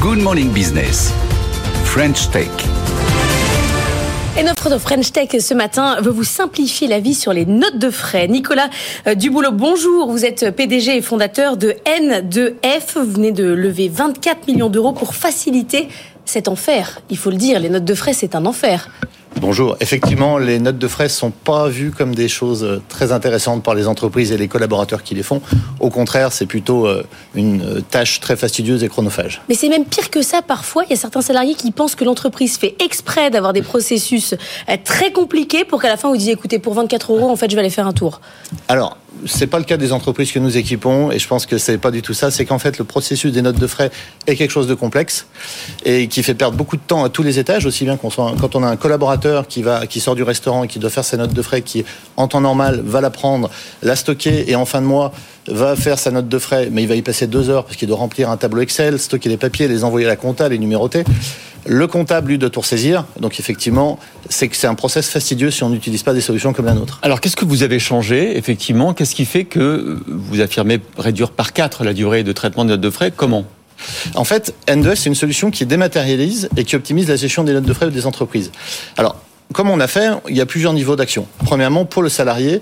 Good Morning Business. French Tech. Et notre French Tech ce matin veut vous simplifier la vie sur les notes de frais. Nicolas euh, Duboulot, bonjour. Vous êtes PDG et fondateur de N2F. Vous venez de lever 24 millions d'euros pour faciliter cet enfer. Il faut le dire, les notes de frais, c'est un enfer. Bonjour. Effectivement, les notes de frais sont pas vues comme des choses euh, très intéressantes par les entreprises et les collaborateurs qui les font. Au contraire, c'est plutôt euh, une euh, tâche très fastidieuse et chronophage. Mais c'est même pire que ça parfois. Il y a certains salariés qui pensent que l'entreprise fait exprès d'avoir des processus très compliqués pour qu'à la fin vous disiez écoutez, pour 24 euros, en fait, je vais aller faire un tour. Alors, c'est pas le cas des entreprises que nous équipons et je pense que c'est pas du tout ça. C'est qu'en fait, le processus des notes de frais est quelque chose de complexe et qui fait perdre beaucoup de temps à tous les étages, aussi bien qu'on soit, quand on a un collaborateur qui va, qui sort du restaurant et qui doit faire ses notes de frais, qui en temps normal va la prendre, la stocker et en fin de mois va faire sa note de frais, mais il va y passer deux heures parce qu'il doit remplir un tableau Excel, stocker les papiers, les envoyer à la compta, les numéroter. Le comptable, lui, doit tout ressaisir. Donc, effectivement, c'est que c'est un process fastidieux si on n'utilise pas des solutions comme la nôtre. Alors, qu'est-ce que vous avez changé, effectivement? Qu'est-ce qui fait que vous affirmez réduire par 4 la durée de traitement des notes de frais? Comment? En fait, N2S, c'est une solution qui dématérialise et qui optimise la gestion des notes de frais des entreprises. Alors, comme on a fait, il y a plusieurs niveaux d'action. Premièrement, pour le salarié,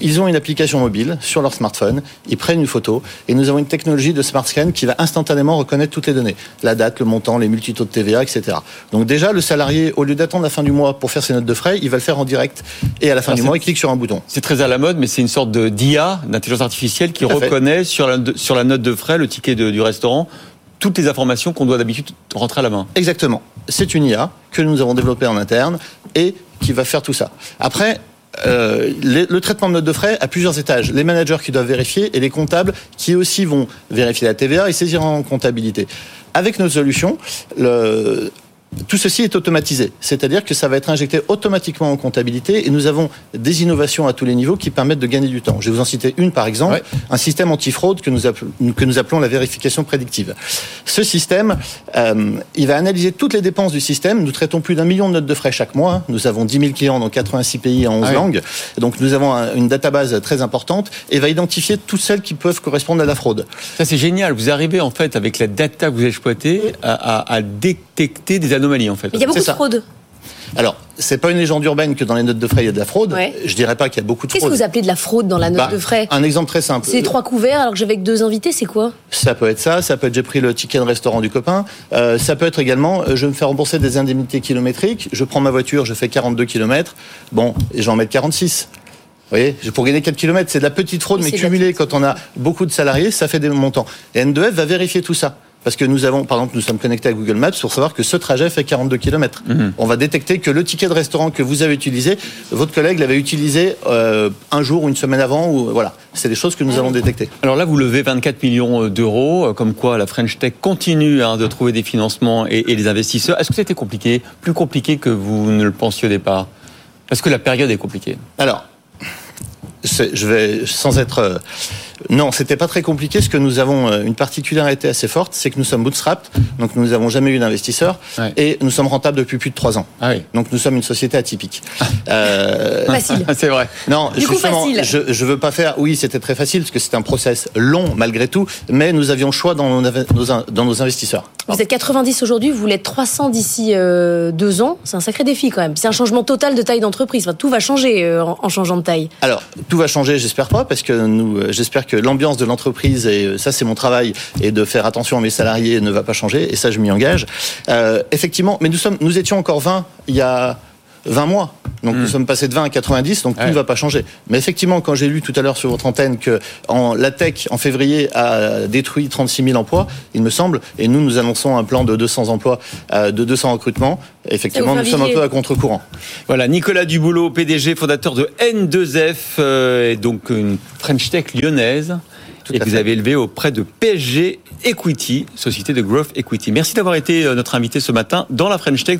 ils ont une application mobile sur leur smartphone, ils prennent une photo et nous avons une technologie de smart scan qui va instantanément reconnaître toutes les données, la date, le montant, les multitaux de TVA, etc. Donc déjà, le salarié, au lieu d'attendre la fin du mois pour faire ses notes de frais, il va le faire en direct et à la fin du mois, il clique sur un bouton. C'est très à la mode, mais c'est une sorte de d'IA, d'intelligence artificielle, qui reconnaît sur la, sur la note de frais, le ticket du restaurant, toutes les informations qu'on doit d'habitude rentrer à la main. Exactement. C'est une IA que nous avons développée en interne et qui va faire tout ça. Après, euh, le traitement de notes de frais a plusieurs étages. Les managers qui doivent vérifier et les comptables qui aussi vont vérifier la TVA et saisir en comptabilité. Avec nos solutions, le, tout ceci est automatisé, c'est-à-dire que ça va être injecté automatiquement en comptabilité et nous avons des innovations à tous les niveaux qui permettent de gagner du temps. Je vais vous en citer une par exemple, un système antifraude que nous, appelons, que nous appelons la vérification prédictive. Ce système, euh, il va analyser toutes les dépenses du système. Nous traitons plus d'un million de notes de frais chaque mois. Nous avons 10 000 clients dans 86 pays en 11 ah langues. Donc nous avons une database très importante et va identifier toutes celles qui peuvent correspondre à la fraude. Ça c'est génial. Vous arrivez en fait avec la data que vous exploitez à, à, à détecter des en fait. il y a beaucoup de fraude. Alors, c'est pas une légende urbaine que dans les notes de frais il y a de la fraude. Je dirais pas qu'il y a beaucoup de fraude. Qu'est-ce que vous appelez de la fraude dans la note bah, de frais Un exemple très simple. C'est trois couverts alors que j'avais que deux invités, c'est quoi? Ça peut être ça, ça peut être j'ai pris le ticket de restaurant du copain. Euh, ça peut être également euh, je me fais rembourser des indemnités kilométriques, je prends ma voiture, je fais 42 km, bon, et j'en mets 46. Vous voyez, pour gagner 4 km, c'est de la petite fraude, mais cumulée quand on a beaucoup de salariés, ça fait des montants. Et N2F va vérifier tout ça. Parce que nous avons, par exemple, nous sommes connectés à Google Maps pour savoir que ce trajet fait 42 km. Mhm. On va détecter que le ticket de restaurant que vous avez utilisé, votre collègue l'avait utilisé euh, un jour ou une semaine avant. Ou, voilà, c'est des choses que nous allons détecter. Alors là, vous levez 24 millions d'euros, euh, comme quoi la French Tech continue hein, de trouver des financements et, et des investisseurs. Est-ce que c'était compliqué, plus compliqué que vous ne le pensiez au départ? Parce que la période est compliquée. Alors, je vais sans être euh, non, c'était pas très compliqué. Ce que nous avons euh, une particularité assez forte, c'est que nous sommes bootstrapped, donc nous n'avons jamais eu d'investisseur, et nous sommes rentables depuis plus de trois ans. Ah donc nous sommes une société atypique. Euh... Facile. c'est vrai. Non, du coup, facile. Je, je veux pas faire. Oui, c'était très facile parce que c'est un process long malgré tout, mais nous avions choix dans nos, dans nos investisseurs. Vous êtes 90 aujourd'hui, vous voulez être 300 d'ici euh, deux ans. C'est un sacré défi quand même. C'est un changement total de taille d'entreprise. Enfin, tout va changer euh, en, en, changeant de taille. Alors, tout va changer, j'espère pas, parce que nous, euh, j'espère que l'ambiance de l'entreprise, et ça c'est mon travail, et de faire attention à mes salariés ne va pas changer, et ça je m'y engage. Effectivement, mais nous, sommes, nous étions encore 20 il y a 20 mois. Donc nous hmm. sommes passés de 20 à 90, donc tout ne va pas changer. Mais effectivement, quand j'ai lu tout à l'heure sur votre antenne que en, la tech, en février, a détruit 36 000 emplois, il me semble, et nous, nous annonçons un plan de 200 emplois, euh, de 200 recrutements, effectivement, nous sommes un peu à contre-courant. Voilà, Nicolas Duboulot, PDG, fondateur de N2F, euh, et donc une French Tech lyonnaise et que vous avez élevé auprès de PSG Equity, société de Growth Equity. Merci d'avoir été euh, notre invité ce matin dans la French Tech.